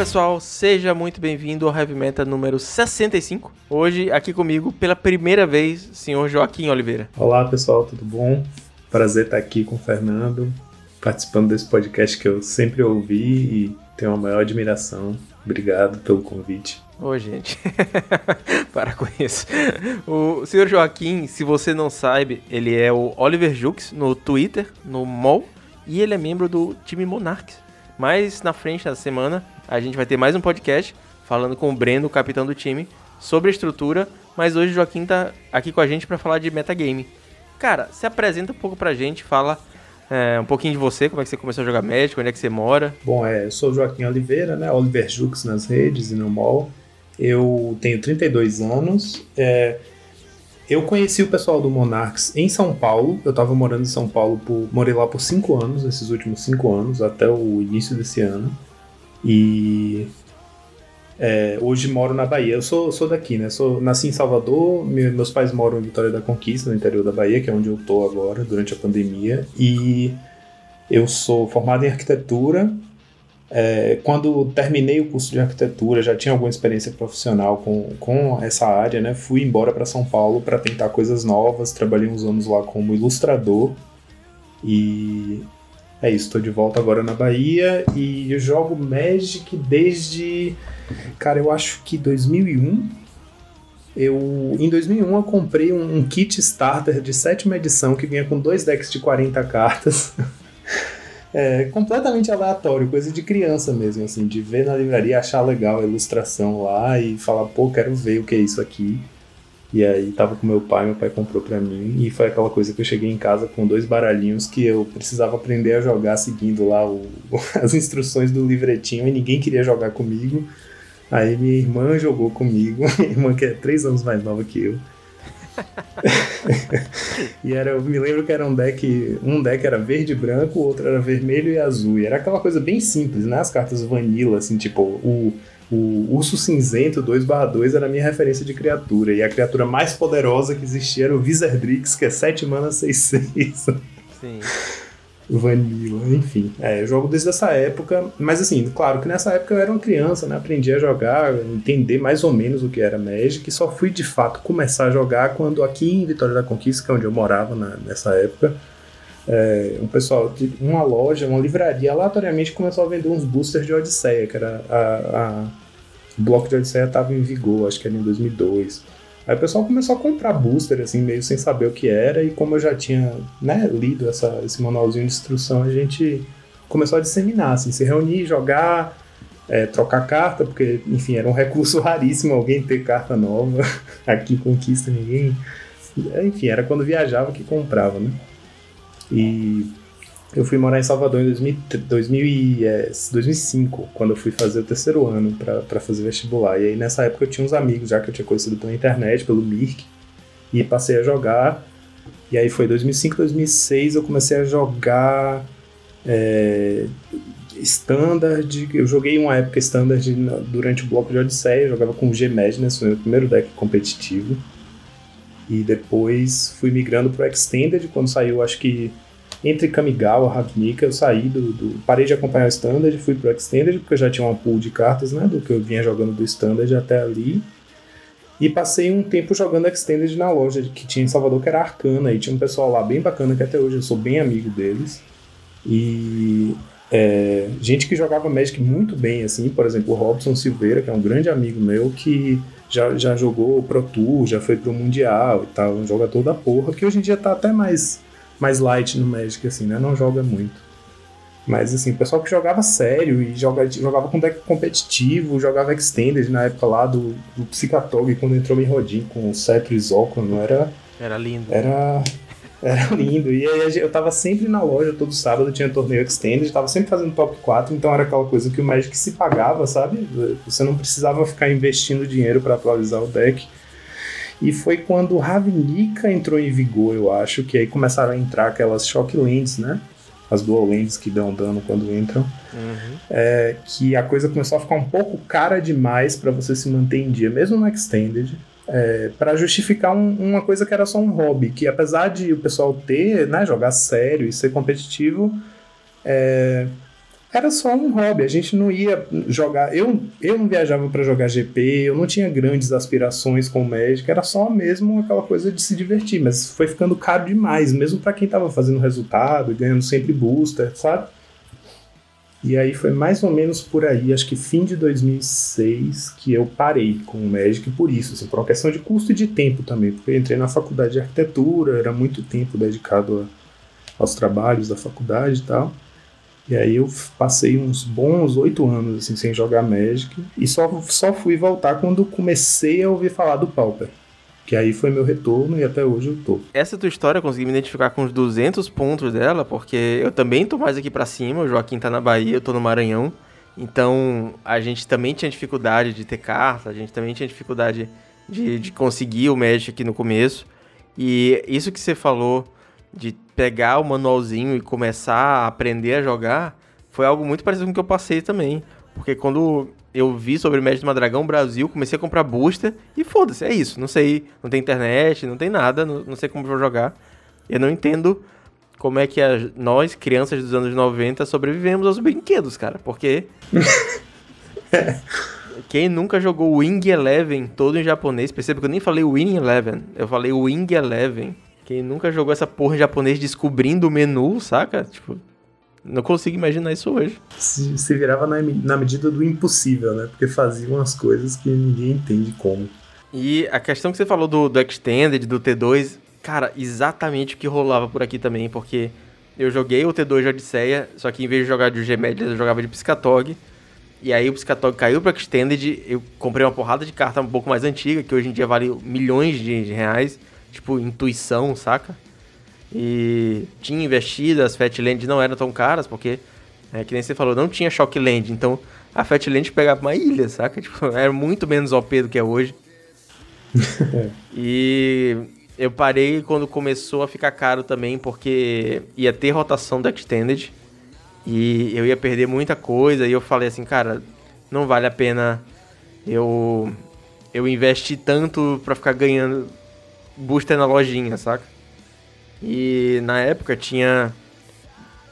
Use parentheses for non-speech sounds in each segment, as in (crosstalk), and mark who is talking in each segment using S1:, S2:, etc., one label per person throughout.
S1: pessoal, seja muito bem-vindo ao Heavy Meta número 65. Hoje, aqui comigo, pela primeira vez, senhor Joaquim Oliveira.
S2: Olá pessoal, tudo bom? Prazer estar aqui com o Fernando, participando desse podcast que eu sempre ouvi e tenho a maior admiração. Obrigado pelo convite.
S1: Ô, gente, (laughs) para com isso. O senhor Joaquim, se você não sabe, ele é o Oliver Jux no Twitter, no MOL, e ele é membro do time Monarchs. Mas na frente da semana, a gente vai ter mais um podcast falando com o Breno, o capitão do time, sobre a estrutura. Mas hoje o Joaquim tá aqui com a gente para falar de metagame. Cara, se apresenta um pouco pra gente, fala é, um pouquinho de você, como é que você começou a jogar Magic, onde é que você mora.
S2: Bom, é, eu sou Joaquim Oliveira, né? Oliver Jux nas redes e no mall. Eu tenho 32 anos. É, eu conheci o pessoal do Monarchs em São Paulo. Eu estava morando em São Paulo, por, morei lá por 5 anos, esses últimos 5 anos, até o início desse ano. E é, hoje moro na Bahia. Eu sou, sou daqui, né? Sou, nasci em Salvador, meus pais moram em Vitória da Conquista, no interior da Bahia, que é onde eu tô agora, durante a pandemia. E eu sou formado em arquitetura. É, quando terminei o curso de arquitetura, já tinha alguma experiência profissional com, com essa área, né? Fui embora para São Paulo para tentar coisas novas. Trabalhei uns anos lá como ilustrador. E é isso, estou de volta agora na Bahia e eu jogo Magic desde, cara, eu acho que 2001. Eu, em 2001 eu comprei um, um kit starter de sétima edição que vinha com dois decks de 40 cartas. (laughs) é, completamente aleatório, coisa de criança mesmo, assim, de ver na livraria, achar legal a ilustração lá e falar, pô, quero ver o que é isso aqui. E aí tava com meu pai, meu pai comprou para mim e foi aquela coisa que eu cheguei em casa com dois baralhinhos que eu precisava aprender a jogar seguindo lá o, (laughs) as instruções do livretinho e ninguém queria jogar comigo. Aí minha irmã jogou comigo, (laughs) minha irmã que é três anos mais nova que eu. (laughs) e era, eu me lembro que era um deck, um deck era verde e branco, o outro era vermelho e azul. E era aquela coisa bem simples, né? As cartas vanilla, assim, tipo, o o Urso Cinzento 2/2 era a minha referência de criatura. E a criatura mais poderosa que existia era o Wizardrix, que é 7 mana 6/6. Sim. Vanilla, enfim. É, eu jogo desde essa época, mas assim, claro que nessa época eu era uma criança, né? Aprendi a jogar, entender mais ou menos o que era Magic, e só fui de fato começar a jogar quando aqui em Vitória da Conquista, que é onde eu morava na, nessa época, é, um pessoal de uma loja, uma livraria, aleatoriamente começou a vender uns boosters de Odisseia, que era a, a o bloco de Odisseia estava em vigor, acho que era em 2002. Aí o pessoal começou a comprar booster, assim, meio sem saber o que era, e como eu já tinha né, lido essa, esse manualzinho de instrução, a gente começou a disseminar, assim, se reunir, jogar, é, trocar carta, porque, enfim, era um recurso (laughs) raríssimo alguém ter carta nova. (laughs) Aqui Conquista ninguém. Enfim, era quando viajava que comprava, né? E eu fui morar em Salvador em 2000, 2000 é, 2005, quando eu fui fazer o terceiro ano para fazer vestibular. E aí nessa época eu tinha uns amigos já que eu tinha conhecido pela internet, pelo Mirk, e passei a jogar. E aí foi 2005, 2006 eu comecei a jogar é, Standard. Eu joguei uma época Standard durante o bloco de Odisseia, jogava com o G Madness, foi o meu primeiro deck competitivo. E depois fui migrando pro Extended, quando saiu, acho que entre Kamigawa e Ravnica, eu saí do, do, Parei de acompanhar o Standard, fui pro Extended, porque eu já tinha uma pool de cartas, né? Do que eu vinha jogando do Standard até ali. E passei um tempo jogando Extended na loja que tinha em Salvador, que era Arcana, e tinha um pessoal lá bem bacana, que até hoje eu sou bem amigo deles. E é, gente que jogava Magic muito bem, assim, por exemplo, o Robson Silveira, que é um grande amigo meu, que já, já jogou Pro Tour, já foi pro Mundial e tal, um jogador da porra, que hoje em dia tá até mais, mais light no Magic, assim, né? Não joga muito. Mas assim, o pessoal que jogava sério e joga, jogava com deck competitivo, jogava Extended na época lá do, do Psicatog, quando entrou em Rodin com o Cetro e Zócalo, não era.
S1: Era lindo.
S2: Era. Era lindo. E aí eu tava sempre na loja todo sábado, tinha torneio Extended, tava sempre fazendo top 4, então era aquela coisa que o Magic se pagava, sabe? Você não precisava ficar investindo dinheiro para atualizar o deck. E foi quando Ravnica entrou em vigor, eu acho, que aí começaram a entrar aquelas Shock Lands, né? As Dual Lands que dão dano quando entram. Uhum. É, que a coisa começou a ficar um pouco cara demais para você se manter em dia, mesmo no Extended é, para justificar um, uma coisa que era só um hobby, que apesar de o pessoal ter, né, jogar sério e ser competitivo, é, era só um hobby. A gente não ia jogar. Eu, eu não viajava para jogar GP, eu não tinha grandes aspirações com o Magic, era só mesmo aquela coisa de se divertir. Mas foi ficando caro demais, mesmo para quem tava fazendo resultado, ganhando sempre booster, sabe? E aí foi mais ou menos por aí, acho que fim de 2006, que eu parei com o Magic por isso, assim, por uma questão de custo e de tempo também, porque eu entrei na faculdade de arquitetura, era muito tempo dedicado a, aos trabalhos da faculdade e tal. E aí eu passei uns bons oito anos assim, sem jogar Magic e só, só fui voltar quando comecei a ouvir falar do Pauper. Que aí foi meu retorno e até hoje eu tô.
S1: Essa tua história eu consegui me identificar com os 200 pontos dela, porque eu também tô mais aqui para cima, o Joaquim tá na Bahia, eu tô no Maranhão. Então a gente também tinha dificuldade de ter carta, a gente também tinha dificuldade de, de conseguir o Magic aqui no começo. E isso que você falou de pegar o manualzinho e começar a aprender a jogar foi algo muito parecido com o que eu passei também. Porque quando eu vi sobre Magic Madragão Brasil, comecei a comprar booster e foda-se, é isso. Não sei, não tem internet, não tem nada, não, não sei como vou jogar. Eu não entendo como é que a, nós, crianças dos anos 90, sobrevivemos aos brinquedos, cara. Porque. (laughs) Quem nunca jogou Wing Eleven todo em japonês, perceba que eu nem falei Winning Eleven, eu falei Wing Eleven. Quem nunca jogou essa porra em japonês descobrindo o menu, saca? Tipo, não consigo imaginar isso hoje.
S2: Se, se virava na, na medida do impossível, né? Porque faziam as coisas que ninguém entende como.
S1: E a questão que você falou do, do Extended, do T2, cara, exatamente o que rolava por aqui também, porque eu joguei o T2 de Odisseia, só que em vez de jogar de Gmedia, eu jogava de Piscatog. E aí o Piscatog caiu para Extended, eu comprei uma porrada de carta um pouco mais antiga, que hoje em dia vale milhões de reais, tipo intuição, saca? E tinha investido, as Fatland não eram tão caras, porque, é, que nem você falou, não tinha Shockland. Então a Fatland pegava uma ilha, saca? (laughs) Tipo, era muito menos OP do que é hoje. (laughs) e eu parei quando começou a ficar caro também, porque ia ter rotação da Extended. E eu ia perder muita coisa. E eu falei assim, cara, não vale a pena eu, eu investir tanto pra ficar ganhando booster na lojinha, saca? E na época tinha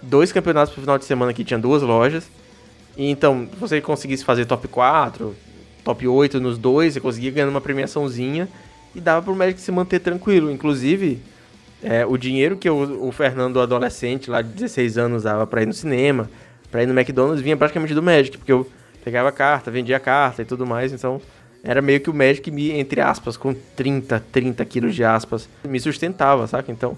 S1: dois campeonatos pro final de semana que tinha duas lojas. E então, se você conseguisse fazer top 4, top 8 nos dois, você conseguia ganhar uma premiaçãozinha e dava pro Magic se manter tranquilo. Inclusive, é, o dinheiro que o, o Fernando, adolescente, lá de 16 anos, usava para ir no cinema, para ir no McDonald's, vinha praticamente do Magic, porque eu pegava carta, vendia carta e tudo mais, então era meio que o Magic me, entre aspas, com 30, 30 quilos de aspas, me sustentava, saca? Então,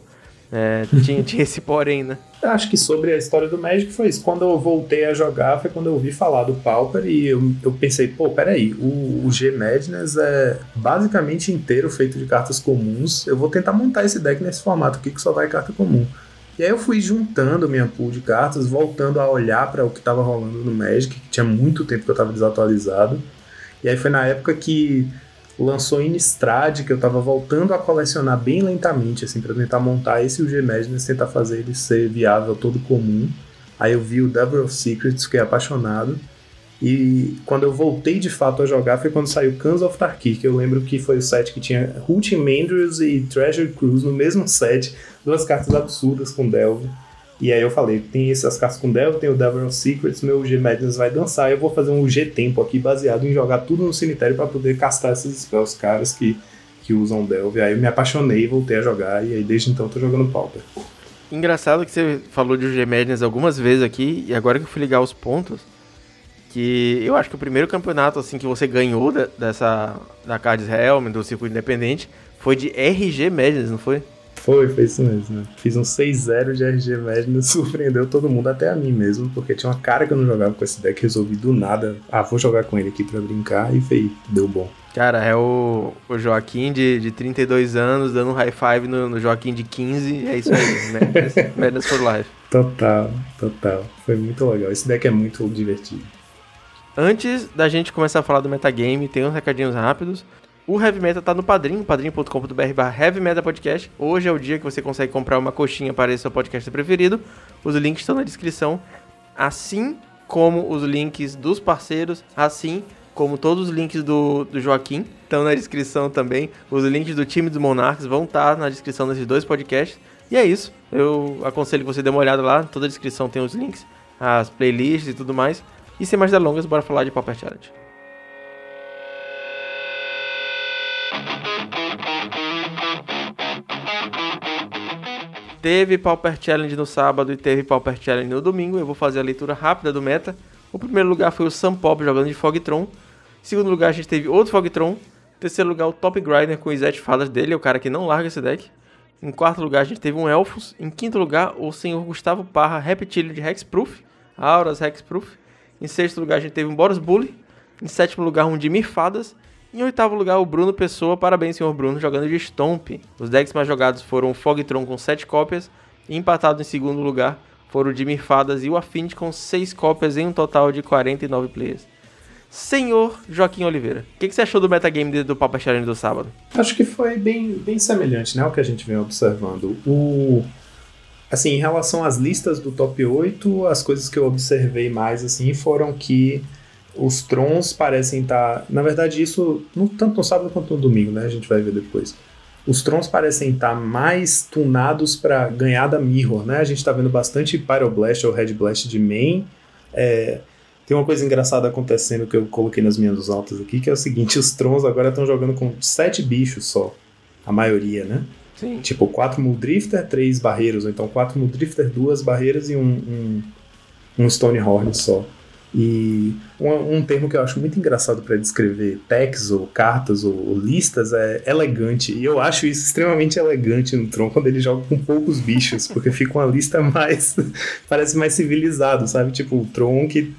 S1: é, tinha, (laughs) tinha esse porém, né?
S2: Acho que sobre a história do Magic foi isso. Quando eu voltei a jogar, foi quando eu ouvi falar do Pauper e eu, eu pensei, pô, peraí, o, o G Madness é basicamente inteiro feito de cartas comuns. Eu vou tentar montar esse deck nesse formato aqui que só vai carta comum. E aí eu fui juntando minha pool de cartas, voltando a olhar para o que estava rolando no Magic, que tinha muito tempo que eu estava desatualizado. E aí foi na época que lançou Innistrad, que eu tava voltando a colecionar bem lentamente, assim, para tentar montar esse UG Madness, tentar fazer ele ser viável todo comum. Aí eu vi o Devil of Secrets, fiquei apaixonado. E quando eu voltei de fato a jogar foi quando saiu Cans of Tarkir, que eu lembro que foi o set que tinha Hulting Mandrius e Treasure Cruise no mesmo set, duas cartas absurdas com Delve. E aí eu falei, tem essas cartas com Devil, tem o Devil Secrets, meu G Madness vai dançar, eu vou fazer um G Tempo aqui baseado em jogar tudo no cemitério para poder castar esses spells caras que, que usam Delve. Aí eu me apaixonei, voltei a jogar e aí desde então tô jogando Pauper.
S1: Engraçado que você falou de G Madness algumas vezes aqui e agora que eu fui ligar os pontos, que eu acho que o primeiro campeonato assim que você ganhou da, dessa da Cards Helm, do circuito independente, foi de RG Madness, não foi?
S2: Foi, foi isso mesmo. Fiz um 6-0 de RG Madness, (laughs) surpreendeu todo mundo, até a mim mesmo, porque tinha uma cara que eu não jogava com esse deck, resolvi do nada, ah, vou jogar com ele aqui pra brincar, e foi, deu bom.
S1: Cara, é o, o Joaquim de, de 32 anos dando um high five no, no Joaquim de 15, é isso aí, (laughs) Madness, Madness for Life.
S2: Total, total. Foi muito legal. Esse deck é muito divertido.
S1: Antes da gente começar a falar do metagame, tem uns recadinhos rápidos. O Heavy Metal tá no Padrim, padrim.com.br barra Heavy Metal Podcast. Hoje é o dia que você consegue comprar uma coxinha para esse seu podcast preferido. Os links estão na descrição, assim como os links dos parceiros, assim como todos os links do, do Joaquim estão na descrição também. Os links do time dos Monarcas vão estar tá na descrição desses dois podcasts. E é isso. Eu aconselho que você dê uma olhada lá. Toda a descrição tem os links. as playlists e tudo mais. E sem mais delongas, bora falar de Pauper Challenge. Teve Pauper Challenge no sábado e teve Pauper Challenge no domingo. Eu vou fazer a leitura rápida do meta. O primeiro lugar foi o Sam Pop jogando de Fogtron. Em segundo lugar, a gente teve outro Fogtron. Em terceiro lugar, o Top Grinder com os Zet Fadas dele, é o cara que não larga esse deck. Em quarto lugar, a gente teve um Elfos. Em quinto lugar, o senhor Gustavo Parra Reptilio de Hexproof. Auras Hexproof. Em sexto lugar, a gente teve um Boros Bully. Em sétimo lugar, um Dimir Fadas. Em oitavo lugar, o Bruno Pessoa. Parabéns, senhor Bruno, jogando de Stomp. Os decks mais jogados foram o Fogtron com 7 cópias. E empatado em segundo lugar foram o Dimir Fadas e o Affinity com 6 cópias em um total de 49 players. Senhor Joaquim Oliveira, o que, que, você achou do metagame do Papa Challenge do sábado?
S2: Acho que foi bem, bem semelhante né, ao que a gente vem observando. O, assim, em relação às listas do top 8, as coisas que eu observei mais assim foram que os Trons parecem estar. Tá, na verdade, isso não tanto no sábado quanto no domingo, né? A gente vai ver depois. Os Trons parecem estar tá mais tunados para ganhar da Mirror, né? A gente está vendo bastante Pyroblast ou Red Blast de main. É, tem uma coisa engraçada acontecendo que eu coloquei nas minhas altas aqui, que é o seguinte: os Trons agora estão jogando com sete bichos só. A maioria, né?
S1: Sim.
S2: Tipo, quatro Muldrifter, três barreiros, ou então quatro Muldrifter, duas barreiras e um, um, um Stonehorn só. E um, um, termo que eu acho muito engraçado para descrever techs ou cartas ou, ou, listas é elegante. E eu acho isso extremamente elegante no Tron quando ele joga com poucos bichos, porque fica uma lista mais. (laughs) parece mais civilizado, sabe? Tipo, o Tron que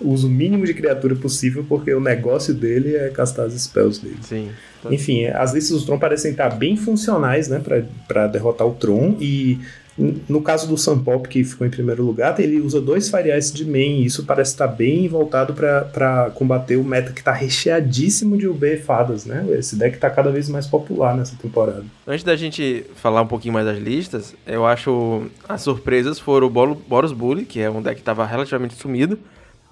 S2: usa o mínimo de criatura possível, porque o negócio dele é castar as spells dele.
S1: Sim.
S2: Enfim, as listas do Tron parecem estar bem funcionais, né, para derrotar o Tron, e no caso do Pop que ficou em primeiro lugar, ele usa dois Ice de main, e isso parece estar bem voltado para combater o meta que está recheadíssimo de UB fadas, né? Esse deck está cada vez mais popular nessa temporada.
S1: Antes da gente falar um pouquinho mais das listas, eu acho as surpresas foram o Boros Bully, que é um deck que estava relativamente sumido,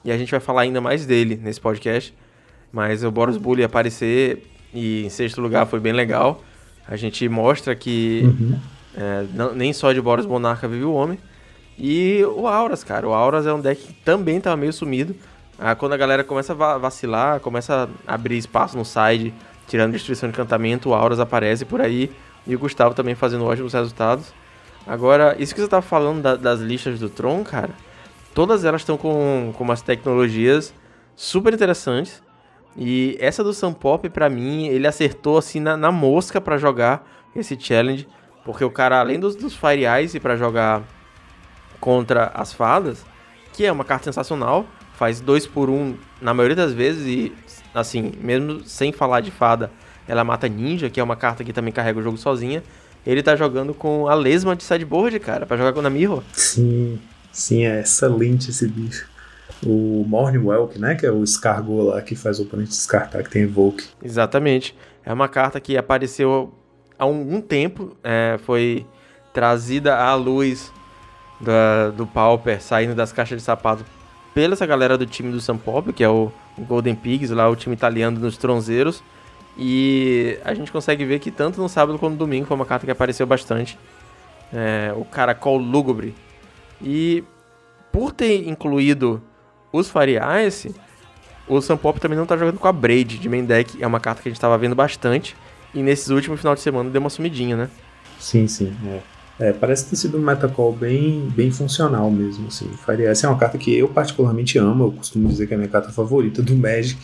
S1: e a gente vai falar ainda mais dele nesse podcast. Mas o Boros Bully aparecer e em sexto lugar foi bem legal. A gente mostra que uhum. É, não, nem só de Boros Monarca vive o homem. E o Auras, cara. O Auras é um deck que também estava meio sumido. Ah, quando a galera começa a vacilar, começa a abrir espaço no side, tirando destruição de encantamento, o Auras aparece por aí. E o Gustavo também fazendo ótimos resultados. Agora, isso que você tava falando da, das listas do Tron, cara Todas elas estão com, com umas tecnologias super interessantes. E essa do Sam Pop, pra mim, ele acertou assim na, na mosca para jogar esse challenge. Porque o cara, além dos, dos Fire Ice para jogar contra as fadas, que é uma carta sensacional, faz dois por um na maioria das vezes e assim, mesmo sem falar de fada, ela mata ninja, que é uma carta que também carrega o jogo sozinha. Ele tá jogando com a lesma de sideboard, cara, para jogar com a Mirror.
S2: Sim. Sim, é excelente esse bicho. O Morningwelk, né? Que é o escargot lá que faz o oponente descartar, que tem Evoke.
S1: Exatamente. É uma carta que apareceu há algum tempo, é, foi trazida à luz da, do Pauper saindo das caixas de sapato pela essa galera do time do São Paulo, que é o Golden Pigs, lá o time italiano dos Tronzeiros. E a gente consegue ver que tanto no sábado quanto no domingo foi uma carta que apareceu bastante. É, o Caracol Lúgubre e por ter incluído os Fire Ice, o Pop também não tá jogando com a Braid de main deck. É uma carta que a gente tava vendo bastante. E nesses últimos final de semana deu uma sumidinha, né?
S2: Sim, sim. É. É, parece ter sido um metacall bem, bem funcional mesmo. Assim. Ice é uma carta que eu particularmente amo. Eu costumo dizer que é a minha carta favorita do Magic.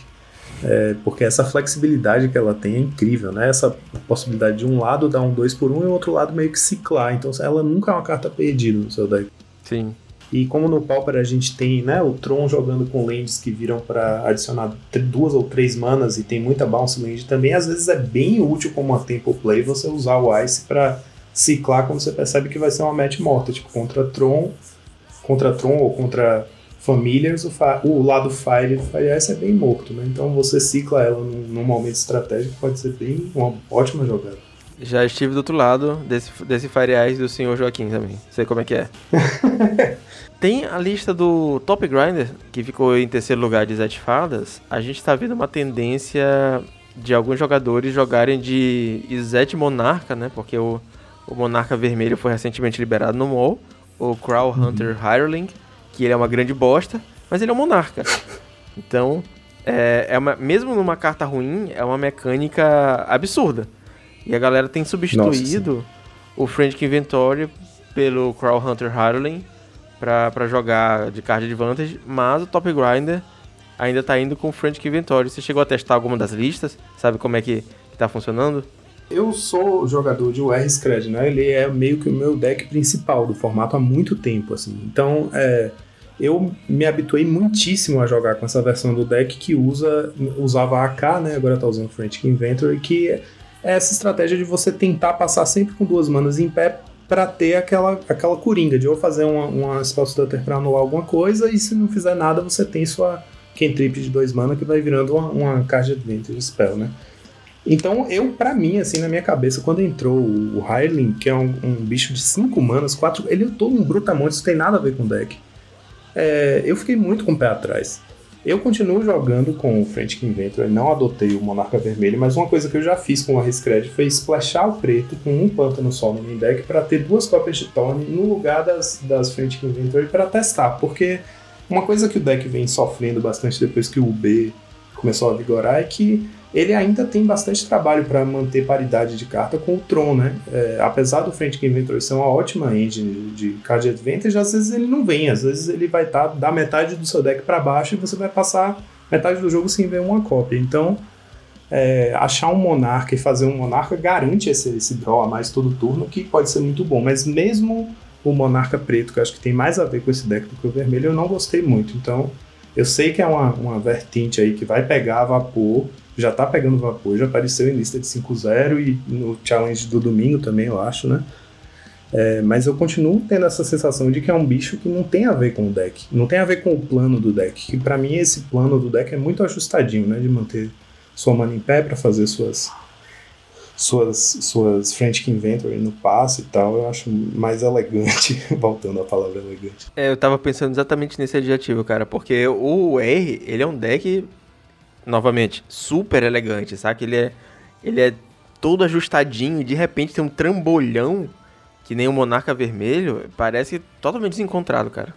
S2: É, porque essa flexibilidade que ela tem é incrível, né? Essa possibilidade de um lado dar um 2 por 1 um, e o outro lado meio que ciclar. Então ela nunca é uma carta perdida no seu deck.
S1: Sim.
S2: E como no Pauper a gente tem né, o Tron jogando com lands que viram para adicionar duas ou três manas e tem muita bounce land também, às vezes é bem útil como uma tempo play você usar o Ice para ciclar quando você percebe que vai ser uma match morta, tipo contra Tron, contra Tron ou contra Familiars, o, o lado Fire do Fire Ice é bem morto, né? Então você cicla ela num, num momento estratégico pode ser bem uma ótima jogada.
S1: Já estive do outro lado desse, desse Fire Ice do senhor Joaquim também. Sei como é que é. (laughs) Tem a lista do Top Grinder, que ficou em terceiro lugar de Zet Fadas. A gente tá vendo uma tendência de alguns jogadores jogarem de Zet Monarca, né? Porque o, o Monarca Vermelho foi recentemente liberado no mall. O Crow uhum. Hunter uhum. Hireling, que ele é uma grande bosta, mas ele é um monarca. Então, é, é uma, mesmo numa carta ruim, é uma mecânica absurda. E a galera tem substituído Nossa, o Frantic Inventory pelo Crawl Hunter Harlem para jogar de card advantage, mas o Top Grinder ainda tá indo com o Frantic Inventory. Você chegou a testar alguma das listas? Sabe como é que, que tá funcionando?
S2: Eu sou jogador de UR Scred, né? Ele é meio que o meu deck principal do formato há muito tempo, assim. Então, é, eu me habituei muitíssimo a jogar com essa versão do deck que usa usava AK, né? Agora tá usando Frantic Inventory, que é essa estratégia de você tentar passar sempre com duas manas em pé para ter aquela, aquela coringa de ou fazer uma, uma Spell Stutter para anular alguma coisa e se não fizer nada você tem sua cantrip de dois mana que vai virando uma, uma card advantage spell, né? Então, eu, para mim, assim, na minha cabeça, quando entrou o Hyling, que é um, um bicho de 5 manas, 4. Ele é todo um brutamonte, isso tem nada a ver com o deck. É, eu fiquei muito com o pé atrás. Eu continuo jogando com o Frantic Inventor, não adotei o Monarca Vermelho, mas uma coisa que eu já fiz com a Riscred foi splashar o preto com um pântano só no main deck para ter duas cópias de Tony no lugar das, das Frantic Inventor para testar, porque uma coisa que o deck vem sofrendo bastante depois que o B começou a vigorar é que ele ainda tem bastante trabalho para manter paridade de carta com o Tron, né? É, apesar do Frantic Inventor ser uma ótima engine de card advantage, às vezes ele não vem, às vezes ele vai estar tá, da metade do seu deck para baixo e você vai passar metade do jogo sem ver uma cópia. Então, é, achar um monarca e fazer um monarca garante esse, esse draw a mais todo turno, que pode ser muito bom. Mas mesmo o monarca preto, que eu acho que tem mais a ver com esse deck do que o vermelho, eu não gostei muito. Então, eu sei que é uma, uma vertente aí que vai pegar vapor já tá pegando vapor, já apareceu em lista de 5-0 e no challenge do domingo também, eu acho, né? É, mas eu continuo tendo essa sensação de que é um bicho que não tem a ver com o deck, não tem a ver com o plano do deck. Que para mim esse plano do deck é muito ajustadinho, né? De manter sua mana em pé para fazer suas suas suas Frantic Inventory no passe e tal. Eu acho mais elegante, (laughs) voltando à palavra elegante.
S1: É, eu tava pensando exatamente nesse adjetivo, cara, porque o R ele é um deck novamente, super elegante, sabe? Ele é, ele é todo ajustadinho e de repente tem um trambolhão que nem o Monarca Vermelho, parece totalmente desencontrado, cara.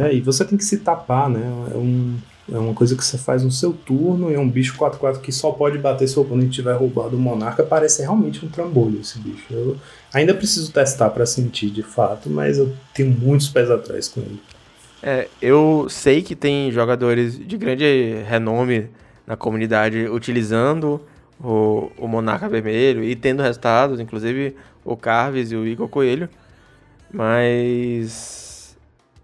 S2: É, e você tem que se tapar, né? É, um, é uma coisa que você faz no seu turno e é um bicho 4-4 que só pode bater se o oponente tiver roubado o Monarca. Parece realmente um trambolho esse bicho. Eu ainda preciso testar para sentir de fato, mas eu tenho muitos pés atrás com ele.
S1: É, eu sei que tem jogadores de grande renome na comunidade utilizando o, o Monarca Vermelho e tendo resultados, inclusive o Carves e o Igor Coelho. Mas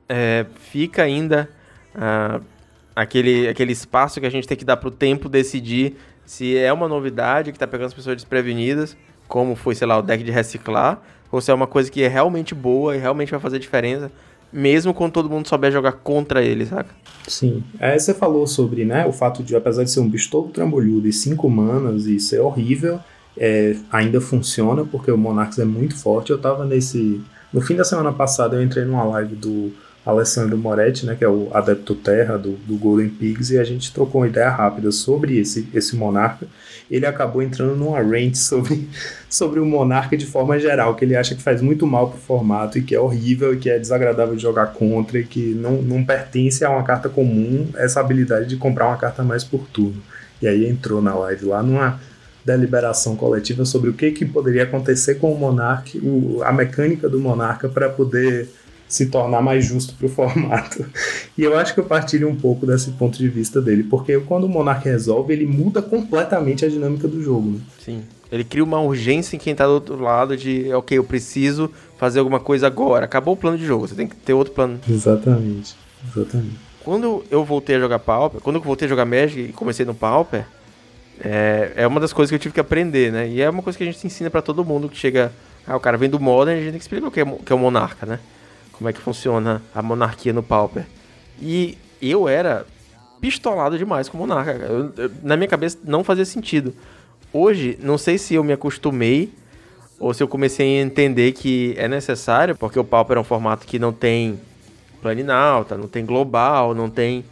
S1: é, fica ainda ah, aquele, aquele espaço que a gente tem que dar para o tempo decidir se é uma novidade que está pegando as pessoas desprevenidas, como foi, sei lá, o deck de reciclar, ou se é uma coisa que é realmente boa e realmente vai fazer diferença mesmo quando todo mundo souber jogar contra ele, saca?
S2: Sim. É, você falou sobre, né, o fato de, apesar de ser um bicho todo trambolhudo e cinco manas e ser horrível, é, ainda funciona porque o Monarchs é muito forte. Eu tava nesse. No fim da semana passada eu entrei numa live do Alessandro Moretti, né, que é o adepto terra do, do Golden Pigs, e a gente trocou uma ideia rápida sobre esse, esse monarca. Ele acabou entrando numa rant sobre, (laughs) sobre o monarca de forma geral, que ele acha que faz muito mal pro formato e que é horrível e que é desagradável de jogar contra e que não, não pertence a uma carta comum essa habilidade de comprar uma carta mais por turno. E aí entrou na live lá numa deliberação coletiva sobre o que, que poderia acontecer com o monarca, o, a mecânica do monarca para poder se tornar mais justo para o (laughs) formato. E eu acho que eu partilho um pouco desse ponto de vista dele, porque quando o Monark resolve, ele muda completamente a dinâmica do jogo. Né?
S1: Sim. Ele cria uma urgência em quem está do outro lado de, ok, eu preciso fazer alguma coisa agora. Acabou o plano de jogo, você tem que ter outro plano.
S2: Exatamente. Exatamente.
S1: Quando eu voltei a jogar Pauper, quando eu voltei a jogar Magic e comecei no Pauper, é, é uma das coisas que eu tive que aprender, né? E é uma coisa que a gente ensina para todo mundo que chega. Ah, o cara vem do Modern, a gente tem que explicar o que é, que é o Monarca, né? Como é que funciona a monarquia no Pauper. E eu era pistolado demais com monarca. Eu, eu, na minha cabeça não fazia sentido. Hoje, não sei se eu me acostumei ou se eu comecei a entender que é necessário, porque o Pauper é um formato que não tem planinalta, não tem global, não tem.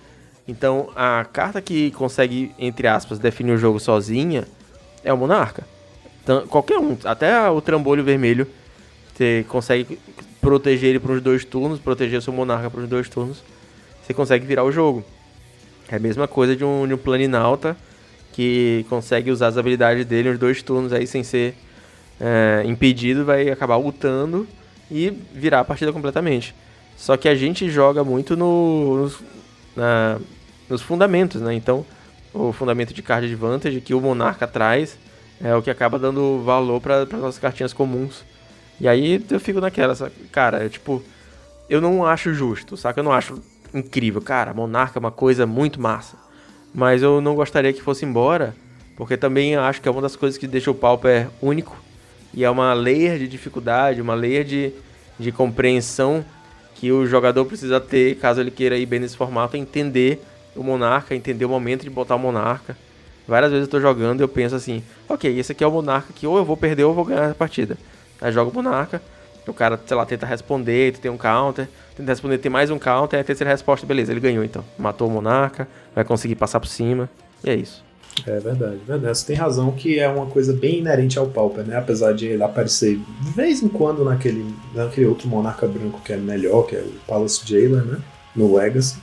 S1: Então, a carta que consegue, entre aspas, definir o jogo sozinha é o Monarca. Então, qualquer um, até o trambolho vermelho, você consegue proteger ele para uns dois turnos, proteger seu monarca para uns dois turnos. você consegue virar o jogo. É a mesma coisa de um, de um planinauta que consegue usar as habilidades dele uns dois turnos aí sem ser é, impedido, vai acabar lutando e virar a partida completamente. Só que a gente joga muito no, nos, na, nos fundamentos, né? Então, o fundamento de card advantage que o Monarca traz é o que acaba dando valor para as nossas cartinhas comuns. E aí eu fico naquela, cara, eu, tipo, eu não acho justo, saca? Eu não acho incrível. Cara, Monarca é uma coisa muito massa. Mas eu não gostaria que fosse embora, porque também acho que é uma das coisas que deixa o Pauper único. E é uma layer de dificuldade, uma layer de, de compreensão que o jogador precisa ter, caso ele queira ir bem nesse formato, entender o Monarca, entender o momento de botar o Monarca. Várias vezes eu tô jogando e eu penso assim, ok, esse aqui é o Monarca que ou eu vou perder ou eu vou ganhar a partida. Aí joga o Monarca, o cara, sei lá, tenta responder, tu tem um counter, tenta responder, tem mais um counter, aí a terceira resposta, beleza, ele ganhou então. Matou o Monarca, vai conseguir passar por cima, e é isso.
S2: É verdade, verdade. Você tem razão que é uma coisa bem inerente ao Pauper, né? Apesar de ele aparecer de vez em quando naquele, naquele outro Monarca Branco que é melhor, que é o Palace Jailer, né? No Legacy.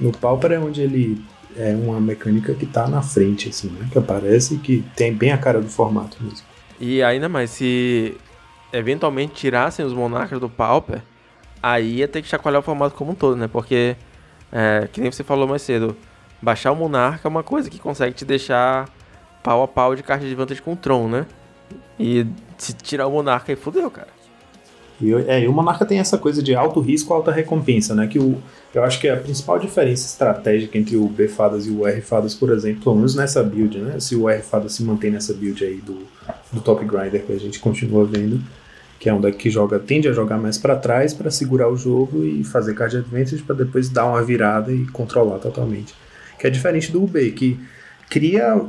S2: No Pauper é onde ele é uma mecânica que tá na frente, assim, né? Que aparece e que tem bem a cara do formato mesmo.
S1: E ainda mais, se eventualmente tirassem os monarcas do Pauper, aí ia ter que chacoalhar o formato como um todo, né? Porque, é, que nem você falou mais cedo, baixar o monarca é uma coisa que consegue te deixar pau a pau de carta de vantagem com o Tron, né? E se tirar o monarca aí, fodeu, cara.
S2: E, é, e o monarca tem essa coisa de alto risco, alta recompensa, né? Que o, eu acho que a principal diferença estratégica entre o B Fadas e o R Fadas, por exemplo, pelo menos nessa build, né? Se o R Fadas se mantém nessa build aí do, do Top Grinder que a gente continua vendo, que é um deck que joga, tende a jogar mais para trás para segurar o jogo e fazer card advantage para depois dar uma virada e controlar totalmente. Que é diferente do UB, que cria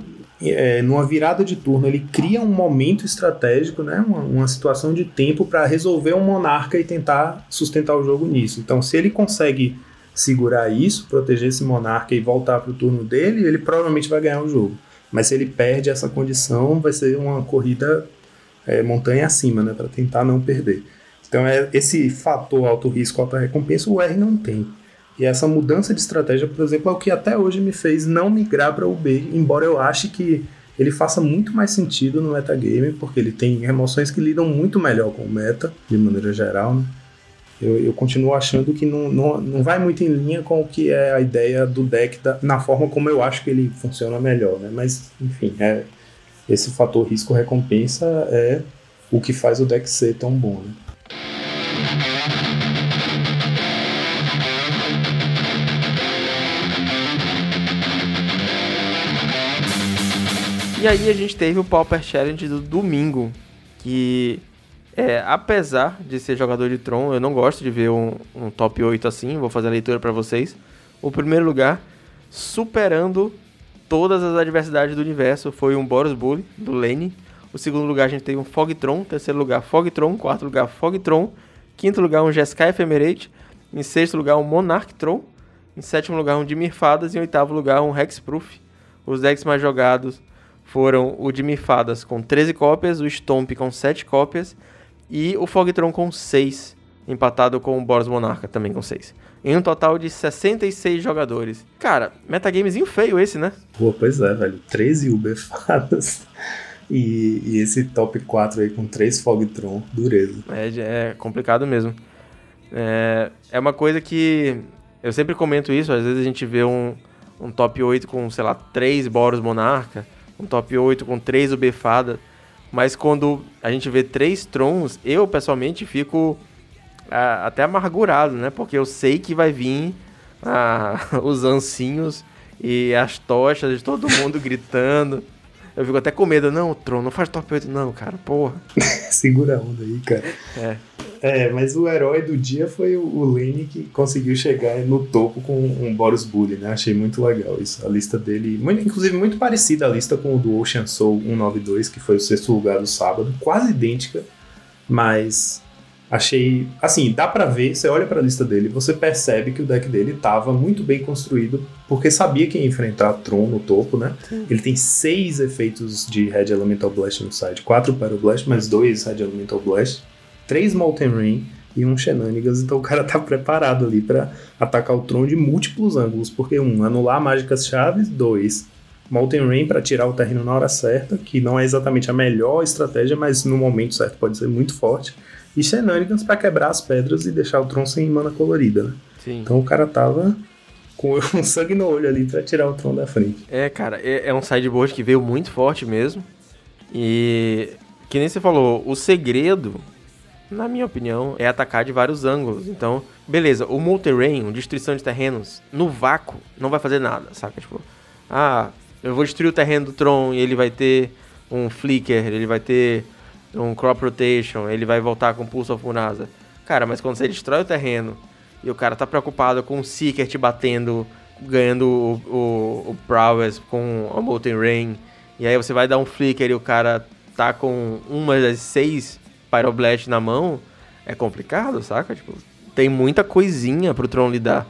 S2: é, numa virada de turno, ele cria um momento estratégico, né, uma, uma situação de tempo para resolver um monarca e tentar sustentar o jogo nisso. Então, se ele consegue segurar isso, proteger esse monarca e voltar para o turno dele, ele provavelmente vai ganhar o jogo. Mas se ele perde essa condição, vai ser uma corrida é, montanha acima, né, para tentar não perder. Então, é, esse fator alto risco, alta recompensa, o R não tem. E essa mudança de estratégia, por exemplo, é o que até hoje me fez não migrar para o B, embora eu ache que ele faça muito mais sentido no metagame, porque ele tem remoções que lidam muito melhor com o meta, de maneira geral, né? Eu, eu, continuo achando que não, não, não vai muito em linha com o que é a ideia do deck da, na forma como eu acho que ele funciona melhor, né? Mas, enfim, é, esse fator risco-recompensa é o que faz o deck ser tão bom, né?
S1: E aí a gente teve o Pauper Challenge do domingo, que é, apesar de ser jogador de Tron, eu não gosto de ver um, um top 8 assim, vou fazer a leitura para vocês. O primeiro lugar, superando todas as adversidades do universo, foi um Boros Bully, do Lane. O segundo lugar a gente teve um Fogtron, terceiro lugar Fogtron, quarto lugar Fogtron, quinto lugar um Jeskai Ephemerate, em sexto lugar um Monarch Tron, em sétimo lugar um Dimir Fadas e em oitavo lugar um Hexproof. Os decks mais jogados foram o de Mifadas com 13 cópias, o Stomp com 7 cópias e o Fogtron com 6, empatado com o Boros Monarca também com 6. Em um total de 66 jogadores. Cara, metagamezinho feio esse, né?
S2: Pô, pois é, velho. 13 Uberfadas. (laughs) E, e esse top 4 aí com 3 Fogtron, dureza.
S1: É, é complicado mesmo. É, é uma coisa que eu sempre comento isso, às vezes a gente vê um, um top 8 com, sei lá, 3 Boros Monarca, um top 8 com 3 Ubefada. Mas quando a gente vê três Trons, eu pessoalmente fico ah, até amargurado, né? Porque eu sei que vai vir ah, (laughs) os ancinhos e as tochas de todo mundo (laughs) gritando. Eu fico até com medo. Não, Tron, não faz top 8 não, cara. Porra. (laughs)
S2: Segura a onda aí, cara.
S1: É.
S2: É, mas o herói do dia foi o, Lane que conseguiu chegar no topo com um Boros Bully, né? Achei muito legal isso. A lista dele, muito, inclusive muito parecida a lista com o do Ocean Soul 192, que foi o sexto lugar do sábado, quase idêntica, mas achei, assim, dá para ver, você olha para a lista dele, você percebe que o deck dele estava muito bem construído, porque sabia que ia enfrentar Tron no topo, né? Sim. Ele tem seis efeitos de Red Elemental Blast no side, quatro para o Blast, mais dois Red Elemental Blast 3 Molten Rain, e um Shenanigans, então o cara tá preparado ali para atacar o Tron de múltiplos ângulos, porque um, anular mágicas chaves, dois, Molten Rain para tirar o terreno na hora certa, que não é exatamente a melhor estratégia, mas no momento certo pode ser muito forte, e Shenanigans para quebrar as pedras e deixar o Tron sem mana colorida, né?
S1: Sim.
S2: Então o cara tava com (laughs) um sangue no olho ali para tirar o Tron da frente.
S1: É, cara, é, é um sideboard que veio muito forte mesmo. E que nem você falou, o segredo, na minha opinião, é atacar de vários ângulos. Então, beleza, o multi-rain, destruição de terrenos, no vácuo, não vai fazer nada, saca? Tipo, ah, eu vou destruir o terreno do Tron e ele vai ter um flicker, ele vai ter um crop rotation, ele vai voltar com pulse of Murasa. Cara, mas quando você destrói o terreno e o cara tá preocupado com o Seeker te batendo, ganhando o, o, o Prowess com a Molten Rain, e aí você vai dar um flicker e o cara tá com uma das seis Pyroblast na mão, é complicado, saca? Tipo, tem muita coisinha pro Tron lidar.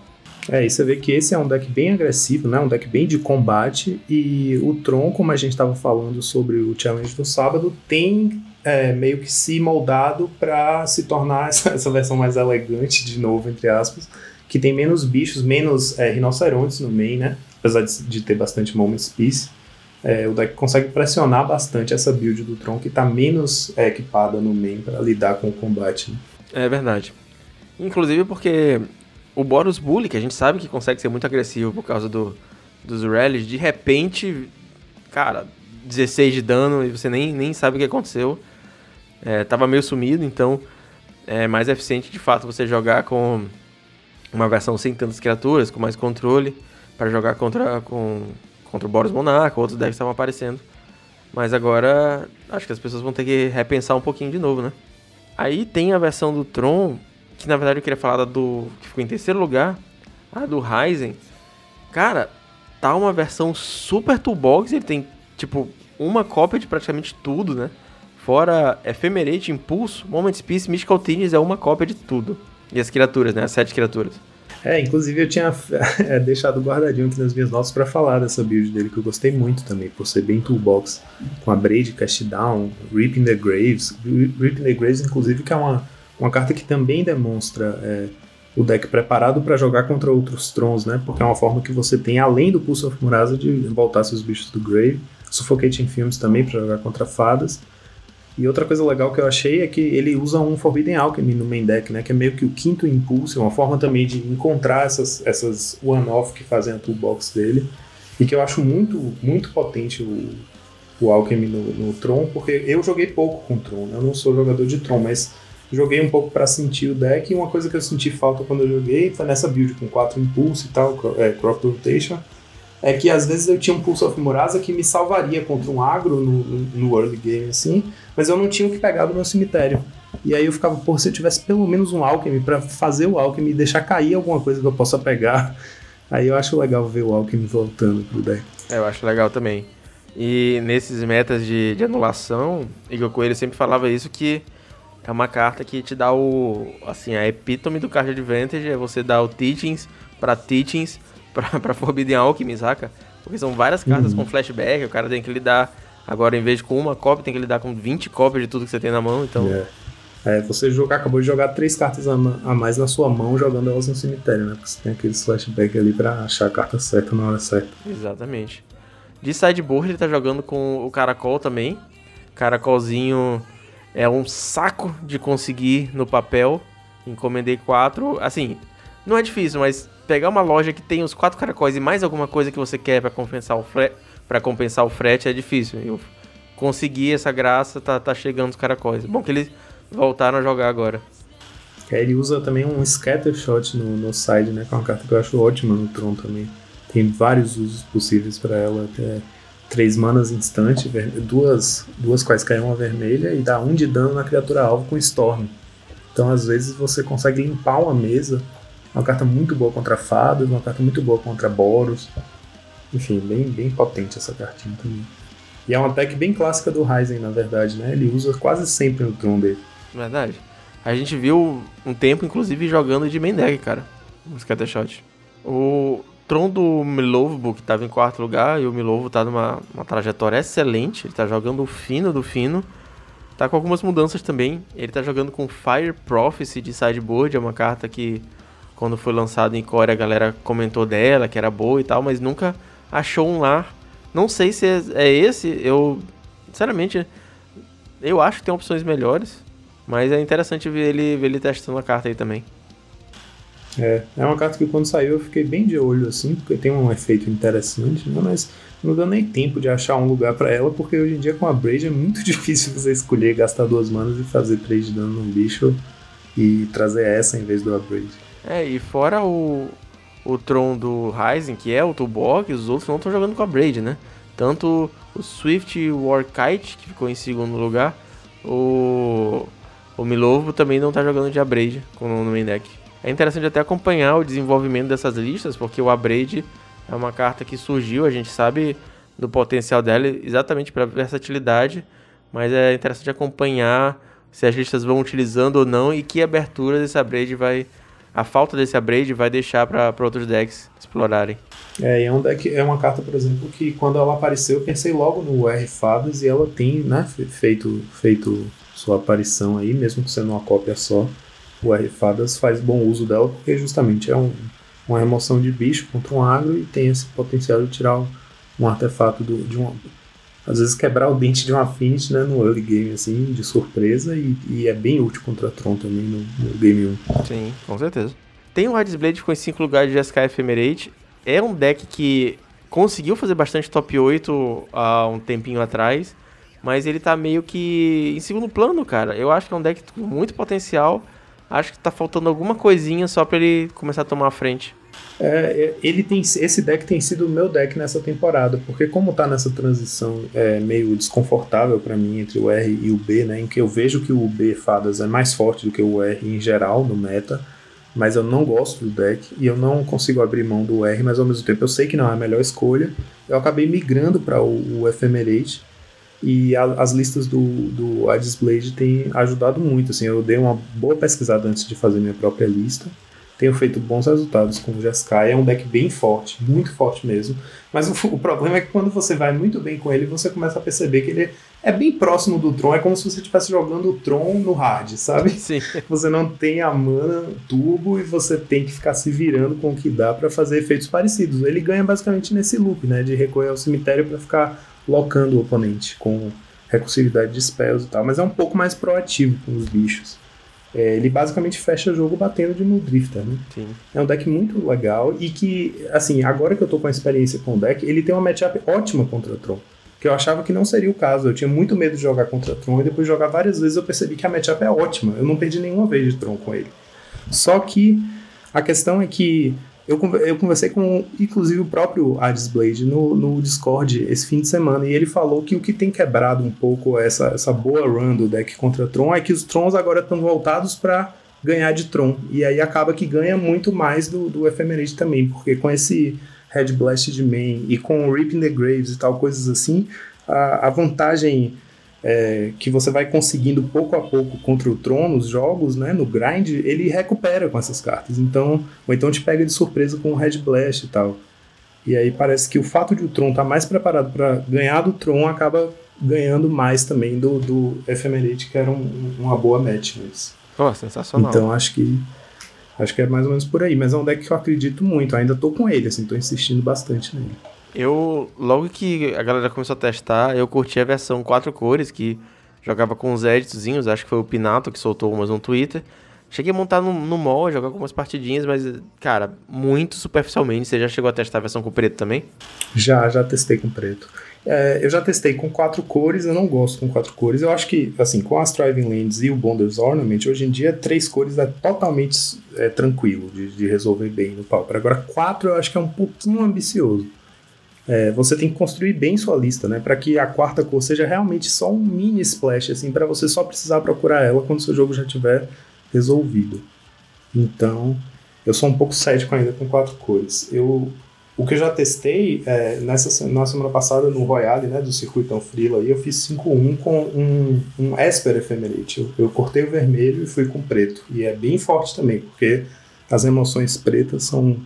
S2: É, e você vê que esse é um deck bem agressivo, né? Um deck bem de combate. E o Tron, como a gente estava falando sobre o challenge do sábado, tem é, meio que se moldado para se tornar (laughs) essa, versão mais elegante, de novo, entre aspas, que tem menos bichos, menos é, rinocerontes no main, né? Apesar de, de ter bastante Moments Peace é, o deck consegue pressionar bastante essa build do Tron que está menos é, equipada no main para lidar com o combate. Né?
S1: É verdade. Inclusive porque o Boros Bully, que a gente sabe que consegue ser muito agressivo por causa do, dos rallies, de repente, cara, 16 de dano e você nem, nem sabe o que aconteceu. É, tava meio sumido, então é mais eficiente de fato você jogar com uma versão sem tantas criaturas, com mais controle, para jogar contra com contra o Boros Monarca, outros decks estavam aparecendo. Mas agora acho que as pessoas vão ter que repensar um pouquinho de novo, né? Aí tem a versão do Tron, que na verdade eu queria falar do. que ficou em terceiro lugar, a do Ryzen. Cara, tá uma versão super toolbox, ele tem tipo uma cópia de praticamente tudo, né? Fora Ephemerate, Impulso, Moment Peace, Mystical Teens é uma cópia de tudo. E as criaturas, né? As sete criaturas.
S2: É, inclusive eu tinha (laughs) é, deixado guardadinho aqui nas minhas notas para falar dessa build dele, que eu gostei muito também, por ser bem toolbox, com a Braid, Cast Down, Reaping the Graves. Reaping the Graves, inclusive, que é uma, uma carta que também demonstra é, o deck preparado para jogar contra outros Trons, né? Porque é uma forma que você tem, além do Pulse of Murasa, de voltar seus bichos do Grave. Suffocating Films também para jogar contra fadas. E outra coisa legal que eu achei é que ele usa um Forbidden Alchemy no main deck, né? Que é meio que o quinto impulso, é uma forma também de encontrar essas, essas one-off que fazem a toolbox dele. E que eu acho muito, muito potente o, o Alchemy no, no Tron, porque eu joguei pouco com Tron, né? Eu não sou jogador de Tron, mas joguei um pouco para sentir o deck. E uma coisa que eu senti falta quando eu joguei foi nessa build com quatro impulsos e tal, é, Crop Rotation é que às vezes eu tinha um Pulse of Murasa que me salvaria contra um agro no, no early game, assim, mas eu não tinha o que pegar do meu cemitério. E aí eu ficava, pô, se eu tivesse pelo menos um Alchemy para fazer o Alchemy e deixar cair alguma coisa que eu possa pegar, (laughs) aí eu acho legal ver o Alchemy voltando pro deck.
S1: É, eu acho legal também. E nesses metas de, de anulação, Igor Coelho sempre falava isso, que é uma carta que te dá o, assim, a epítome do card advantage, é você dar o Teachings para Teachings pra, (laughs) pra Forbidden Alchemy, saca? Porque são várias cartas uhum. com flashback, o cara tem que lidar. Agora, em vez de com uma cópia, tem que lidar com 20 cópias de tudo que você tem na mão, então.
S2: É. É, você jogar, acabou de jogar três cartas a, a, mais na sua mão jogando elas no cemitério, né? Porque você tem aquele flashback ali pra achar a carta certa na hora certa.
S1: Exatamente. De sideboard ele tá jogando com o Caracol também. Caracolzinho é um saco de conseguir no papel. Encomendei quatro. Assim, não é difícil, mas pegar uma loja que tem os quatro caracóis e mais alguma coisa que você quer para compensar o frete, para compensar o frete é difícil. Eu consegui essa graça, tá, tá chegando os caracóis. Bom que eles voltaram a jogar agora.
S2: É, ele usa também um scatter shot no, no side, né? Que é uma carta que eu acho ótima no Tron também. Tem vários usos possíveis para ela. Até três manas instante, duas, duas quais caem uma vermelha e dá um de dano na criatura alvo com Storm. Então às vezes você consegue limpar uma mesa uma carta muito boa contra fadas, uma carta muito boa contra Boros. Enfim, bem, bem potente essa cartinha também. E é uma deck bem clássica do Ryzen, na verdade, né? Ele usa quase sempre no Tron dele.
S1: Verdade. A gente viu um tempo, inclusive, jogando de main deck, cara. No Scattershot. O Tron do Milovo, que tava em quarto lugar, e o Milovo tá numa uma trajetória excelente. Ele tá jogando o fino do fino. tá com algumas mudanças também. Ele tá jogando com Fire Prophecy de sideboard, é uma carta que quando foi lançada em Core a galera comentou dela, que era boa e tal, mas nunca achou um lar. Não sei se é, é esse, eu sinceramente eu acho que tem opções melhores, mas é interessante ver ele, ver ele testando a carta aí também.
S2: É, é uma carta que quando saiu eu fiquei bem de olho assim, porque tem um efeito interessante, né? Mas não deu nem tempo de achar um lugar para ela, porque hoje em dia com a Braid é muito (laughs) difícil você escolher, gastar duas manas e fazer três de dano num bicho e trazer essa em vez do Abrade.
S1: É, e fora o, o Tron do Ryzen, que é o Tuborg, os outros não estão jogando com a Braid, né? Tanto o Swift Warkite, que ficou em segundo lugar, o, o Milovo também não está jogando de Abrade no main deck. É interessante até acompanhar o desenvolvimento dessas listas, porque o Abrade é uma carta que surgiu, a gente sabe do potencial dela exatamente para versatilidade, mas é interessante acompanhar se as listas vão utilizando ou não e que abertura desse Abrade vai. A falta desse Abrade vai deixar para outros decks explorarem.
S2: É, é um deck, é uma carta, por exemplo, que quando ela apareceu, eu pensei logo no R Fadas e ela tem né, feito, feito sua aparição aí, mesmo sendo uma cópia só o R Fadas faz bom uso dela porque justamente é um, uma remoção de bicho contra um agro e tem esse potencial de tirar um, um artefato do, de um. Às vezes quebrar o dente de uma Affinity né, no early game, assim, de surpresa, e, e é bem útil contra Tron também no, no, game 1.
S1: Sim, com certeza. Tem o Hades Blade em 5 lugares de SK Ephemerate. É um deck que conseguiu fazer bastante top 8 há um tempinho atrás, mas ele tá meio que em segundo plano, cara. Eu acho que é um deck com muito potencial acho que tá faltando alguma coisinha só para ele começar a tomar a frente.
S2: É, é, ele tem esse deck tem sido o meu deck nessa temporada, porque como tá nessa transição é, meio desconfortável para mim entre o R e o B, né, em que eu vejo que o B fadas é mais forte do que o R em geral no meta, mas eu não gosto do deck e eu não consigo abrir mão do R, mas ao mesmo tempo eu sei que não é a melhor escolha. Eu acabei migrando para o, o Ephemerate e a, as listas do, do Blade têm ajudado muito. Assim, eu dei uma boa pesquisada antes de fazer minha própria lista. Tenho feito bons resultados com o Jeskai. É um deck bem forte, muito forte mesmo. Mas o, (laughs) o, problema é que quando você vai muito bem com ele, você começa a perceber que ele é bem próximo do Tron. É como se você estivesse jogando o Tron no hard, sabe?
S1: Sim. (laughs)
S2: Você não tem a mana turbo e você tem que ficar se virando com o que dá para fazer efeitos parecidos. Ele ganha basicamente nesse loop, né? De recorrer ao cemitério para ficar locando o oponente com recursividade de spells e tal, mas é um pouco mais proativo com os bichos. É, ele basicamente fecha o jogo batendo de Muldrifter, né?
S1: Sim.
S2: É um deck muito legal e que, assim, agora que eu tô com a experiência com o deck, ele tem uma matchup ótima contra o Tron. Que eu achava que não seria o caso. Eu tinha muito medo de jogar contra o Tron e depois de jogar várias vezes eu percebi que a matchup é ótima. Eu não perdi nenhuma vez de Tron com ele. Só que a questão é que eu, eu conversei com, inclusive, o próprio Hades Blade no, no Discord esse fim de semana, e ele falou que o que tem quebrado um pouco essa, essa boa run do deck contra Tron é que os Trons agora estão voltados para ganhar de Tron. E aí acaba que ganha muito mais do, do Ephemerate também, porque com esse Red Blast de main e com o Rip the Graves e tal, coisas assim, a, a vantagem é, que você vai conseguindo pouco a pouco contra o Tron nos jogos, né, no grind, ele recupera com essas cartas. Então, ou então te pega de surpresa com o Red Blast e tal. E aí parece que o fato de o Tron estar tá mais preparado para ganhar do Tron acaba ganhando mais também do, do Ephemerate, que era um, uma boa match. Mas...
S1: Oh, sensacional.
S2: Então acho que acho que é mais ou menos por aí. Mas é um deck que eu acredito muito. ainda tô com ele, assim, tô insistindo bastante nele.
S1: Eu, logo que a galera começou a testar, eu curti a versão quatro cores, que jogava com os editzinhos, acho que foi o Pinato que soltou umas no Twitter. Cheguei a montar no, no mall, jogar algumas partidinhas, mas, cara, muito superficialmente. Você já chegou a testar a versão com preto também?
S2: Já, já testei com preto. É, eu já testei com quatro cores, eu não gosto com quatro cores. Eu acho que, assim, com as Thriving Lands e o Bonders Ornament, hoje em dia, três cores é totalmente é, tranquilo de, de resolver bem no Pauper. Agora, quatro eu acho que é um pouquinho ambicioso é, você tem que construir bem sua lista, né? Para que a quarta cor seja realmente só um mini splash, assim, para você só precisar procurar ela quando seu jogo já tiver resolvido. Então, eu sou um pouco cético ainda com quatro cores. Eu, o que eu já testei é, nessa na semana passada no Royale, né, do circuito Frila, eu fiz 5-1 com um, um Esper Ephemerate. Eu, eu cortei o vermelho e fui com preto. E é bem forte também, porque as emoções pretas são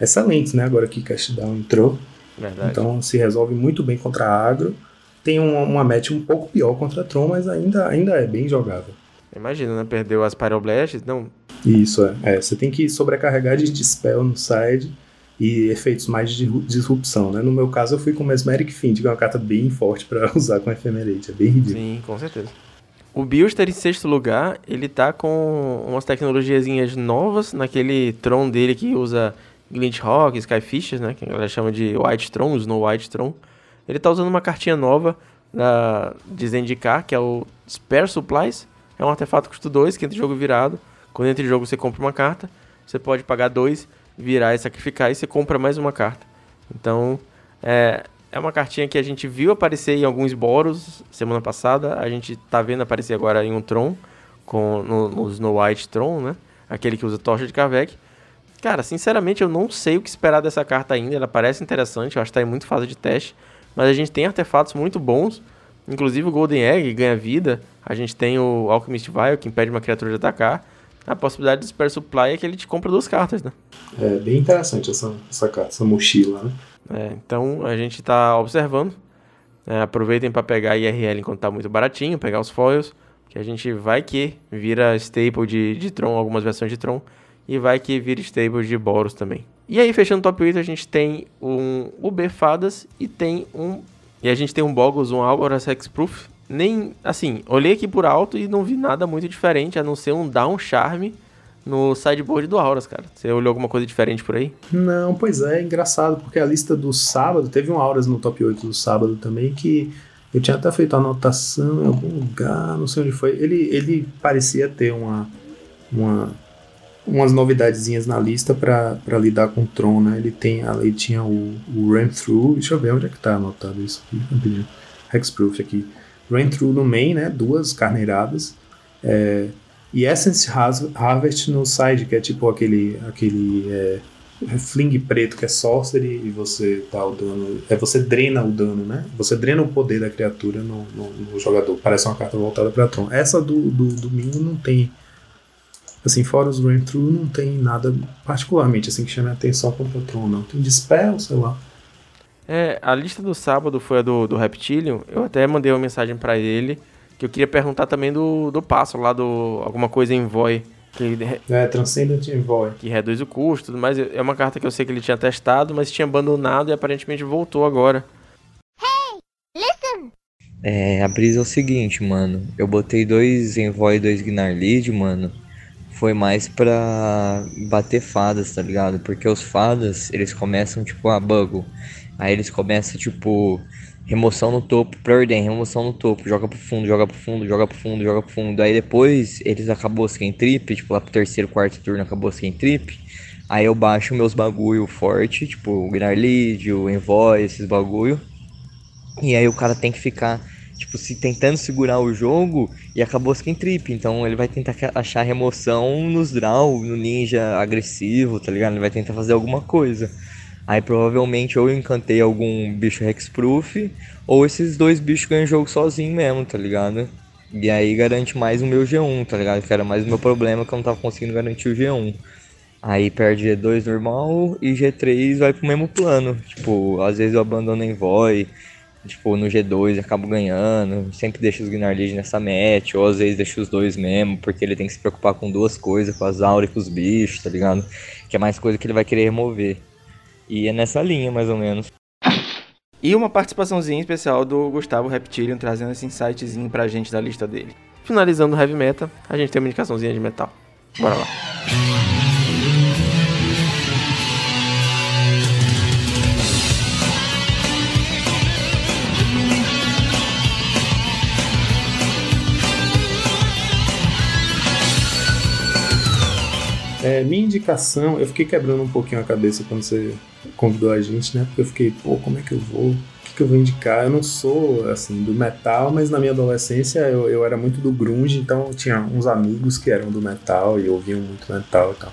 S2: excelentes, né? Agora que Cashdown entrou.
S1: Verdade.
S2: Então se resolve muito bem contra a agro. tem uma, uma match um pouco pior contra Tron, mas ainda, ainda é bem jogável.
S1: Imagina, né? Perdeu as Pyroblast, não.
S2: Isso, é. é. Você tem que sobrecarregar de Dispel no side e efeitos mais de disrupção, né? No meu caso, eu fui com Mesmeric Fiend, que é uma carta bem forte para (laughs) usar com Ephemerate, é bem ridículo.
S1: Sim, com certeza. O Bilster, em sexto lugar, ele tá com umas tecnologiazinhas novas naquele Tron dele que usa Glint Rock, Skyfishes, né? Que a galera chama de White Tron, Snow White Tron. Ele tá usando uma cartinha nova da, de Zendikar, que é o Spare Supplies. É um artefato custo 2, que entra jogo virado. Quando entra em jogo você compra uma carta. Você pode pagar 2, virar e sacrificar, e você compra mais uma carta. Então, é, é uma cartinha que a gente viu aparecer em alguns Boros semana passada. A gente tá vendo aparecer agora em um Tron, com, no, no Snow White Tron, né? Aquele que usa tocha de Kavek. Cara, sinceramente eu não sei o que esperar dessa carta ainda. Ela parece interessante, eu acho que tá em muito fase de teste. Mas a gente tem artefatos muito bons. Inclusive o Golden Egg ganha vida. A gente tem o Alchemist Vial, que impede uma criatura de atacar. A possibilidade de Spare Supply é que ele te compra duas cartas, né?
S2: É bem interessante essa, essa carta, essa mochila, né?
S1: É, então a gente está observando. É, aproveitem para pegar IRL enquanto está muito baratinho, pegar os foils. Que a gente vai que vira staple de, de Tron, algumas versões de Tron. E vai que vira stable de Boros também. E aí, fechando o top 8, a gente tem um UB Fadas e tem um. E a gente tem um Boggles, um Algoras Hexproof. Nem. Assim, olhei aqui por alto e não vi nada muito diferente, a não ser um Down Charme no sideboard do Auras, cara. Você olhou alguma coisa diferente por aí?
S2: Não, pois é, é engraçado, porque a lista do sábado, teve um Auras no top 8 do sábado também que eu tinha até feito anotação em algum lugar, não sei onde foi. Ele, ele parecia ter uma, uma umas novidadezinhas na lista para lidar com o Tron, né? Ele tem, ele tinha o, o Ram Through, deixa eu ver onde é que tá anotado isso aqui, rapidinho. Hexproof aqui. Ram Through no main, né? Duas carneiradas. É, e Essence Harvest no side, que é tipo aquele, aquele é, fling preto que é sorcery e você dá o dano. É, você drena o dano, né? Você drena o poder da criatura no, no, no jogador. Parece uma carta voltada para Tron. Essa do, do domingo não tem Assim, fora os Rain Through, não tem nada particularmente assim que chame a atenção contra o Tron, não. Tem Dispel, sei lá.
S1: É, a lista do sábado foi a do, do Reptilion. Eu até mandei uma mensagem para ele que eu queria perguntar também do, do passo lá do alguma coisa em Void. Que,
S2: é, Transcendent Envoy.
S1: Que reduz o custo tudo mais. É uma carta que eu sei que ele tinha testado, mas tinha abandonado e aparentemente voltou agora. Hey,
S3: listen! É, a brisa é o seguinte, mano. Eu botei dois Envoy e dois Gnarlid, mano foi mais pra bater fadas, tá ligado? Porque os fadas, eles começam, tipo, a buggle. Aí eles começam, tipo, remoção no topo, preordem, remoção no topo, joga pro fundo, joga pro fundo, joga pro fundo, joga pro fundo. Aí depois eles acabou sem trip, tipo, lá pro terceiro, quarto turno acabou sem trip. Aí eu baixo meus bagulho forte, tipo, o Gnarlead, o Envoy, esses bagulho. E aí o cara tem que ficar tipo, se tentando segurar o jogo e acabou skin trip. Então ele vai tentar achar remoção nos draw, no ninja agressivo, tá ligado? Ele vai tentar fazer alguma coisa. Aí provavelmente ou eu encantei algum bicho hexproof, ou esses dois bichos ganham jogo sozinho mesmo, tá ligado? E aí garante mais o meu G1, tá ligado? Que era mais o meu problema que eu não tava conseguindo garantir o G1. Aí perde G2 normal e G3 vai pro mesmo plano. Tipo, às vezes eu abandono Envoy, tipo, no G2 acabo ganhando, sempre deixo os Gnarlid nessa match, ou às vezes deixo os dois mesmo, porque ele tem que se preocupar com duas coisas, com as auras e com os bichos, tá ligado? Que é mais coisa que ele vai querer remover. E é nessa linha, mais ou menos.
S1: E uma participaçãozinha especial do Gustavo Reptilian, trazendo esse insightzinho pra gente da lista dele. Finalizando o Heavy Metal, a gente tem uma indicaçãozinha de metal. Bora lá.
S2: É, minha indicação, eu fiquei quebrando um pouquinho a cabeça quando você convidou a gente, né? Porque eu fiquei, pô, como é que eu vou? O que, que eu vou indicar? Eu não sou, assim, do metal, mas na minha adolescência eu, eu era muito do grunge, então eu tinha uns amigos que eram do metal e ouviam muito metal e tal.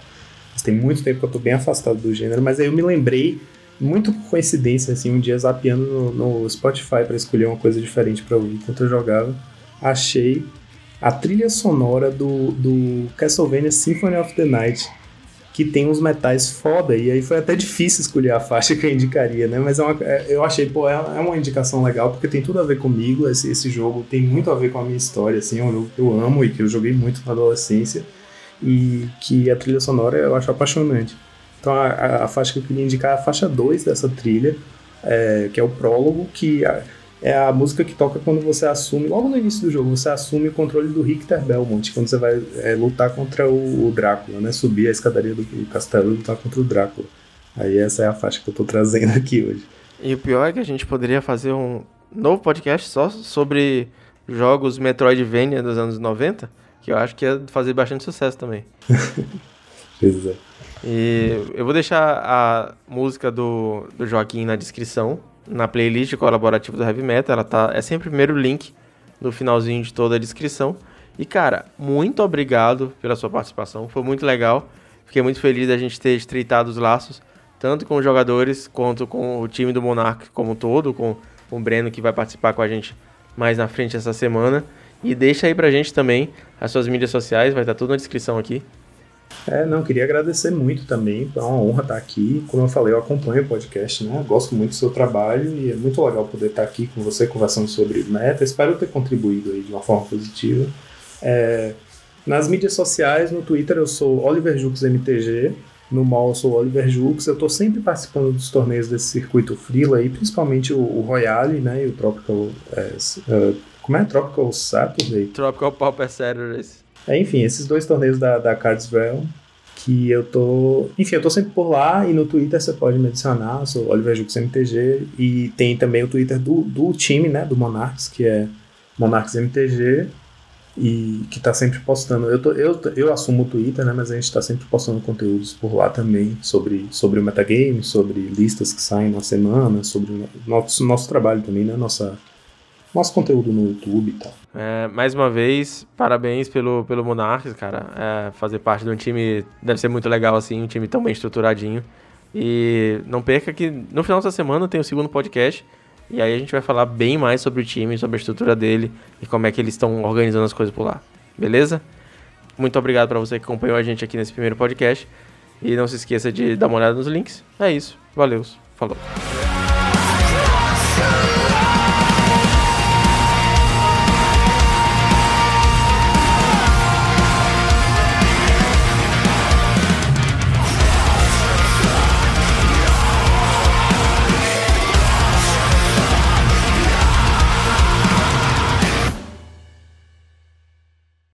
S2: Mas tem muito tempo que eu tô bem afastado do gênero, mas aí eu me lembrei, muito por coincidência, assim, um dia zapeando no, no Spotify para escolher uma coisa diferente para ouvir enquanto eu jogava, achei a trilha sonora do, do Castlevania Symphony of the Night, que tem uns metais foda, e aí foi até difícil escolher a faixa que eu indicaria, né? Mas é uma, é, eu achei, pô, é, é, uma indicação legal, porque tem tudo a ver comigo, esse, esse jogo tem muito a ver com a minha história, assim, eu, eu amo e que eu joguei muito na adolescência, e que a trilha sonora eu acho apaixonante. Então a, a, a faixa que eu queria indicar é a faixa 2 dessa trilha, é, que é o prólogo, que é a música que toca quando você assume, logo no início do jogo, você assume o controle do Richter Belmont, quando você vai é, lutar contra o, o, Drácula, né? Subir a escadaria do, do castelo e lutar contra o Drácula. Aí essa é a faixa que eu tô trazendo aqui hoje.
S1: E o pior é que a gente poderia fazer um novo podcast só sobre jogos Metroidvania dos anos 90, que eu acho que ia fazer bastante sucesso também. (laughs)
S2: pois é.
S1: E eu vou deixar a música do, do Joaquim na descrição, na playlist colaborativa do Heavy Metal. Ela tá, é sempre o primeiro link no finalzinho de toda a descrição. E cara, muito obrigado pela sua participação. Foi muito legal. Fiquei muito feliz da gente ter estreitado os laços, tanto com os jogadores quanto com o time do Monarch como um todo, com, o Breno que vai participar com a gente mais na frente essa semana. E deixa aí pra gente também as suas mídias sociais, vai estar tudo na descrição aqui.
S2: É, não, queria agradecer muito também, é uma honra estar aqui. Como eu falei, eu acompanho o podcast, né? Gosto muito do seu trabalho e é muito legal poder estar aqui com você conversando sobre meta. Espero ter contribuído aí de uma forma positiva. É, nas mídias sociais, no Twitter eu sou Oliver Jux MTG, no mall eu sou Oliver Jux. Eu estou sempre participando dos torneios desse circuito Freela aí, principalmente o, o Royale, né? E o Tropical. É, uh, como é? Tropical Saturday?
S1: Tropical Pauper Saturdays.
S2: É, enfim, esses dois torneios da, da Cards Realm, que eu tô. Enfim, eu tô sempre por lá e no Twitter você pode me adicionar, sou Oliver Jux MTG, e tem também o Twitter do, do time, né, do Monarchs, que é Monarchs MTG, e que tá sempre postando. Eu, tô, eu, eu assumo o Twitter, né, mas a gente tá sempre postando conteúdos por lá também sobre, sobre o metagame, sobre listas que saem na semana, sobre o nosso, nosso trabalho também, né, nossa nosso conteúdo no YouTube e tal.
S1: É, mais uma vez, parabéns pelo, pelo Monarchs, cara. É, fazer parte de um time deve ser muito legal, assim, um time tão bem estruturadinho. E não perca que no final dessa semana tem o segundo podcast. E aí a gente vai falar bem mais sobre o time, sobre a estrutura dele e como é que eles estão organizando as coisas por lá. Beleza? Muito obrigado para você que acompanhou a gente aqui nesse primeiro podcast. E não se esqueça de dar uma olhada nos links. É isso. Valeu. Falou.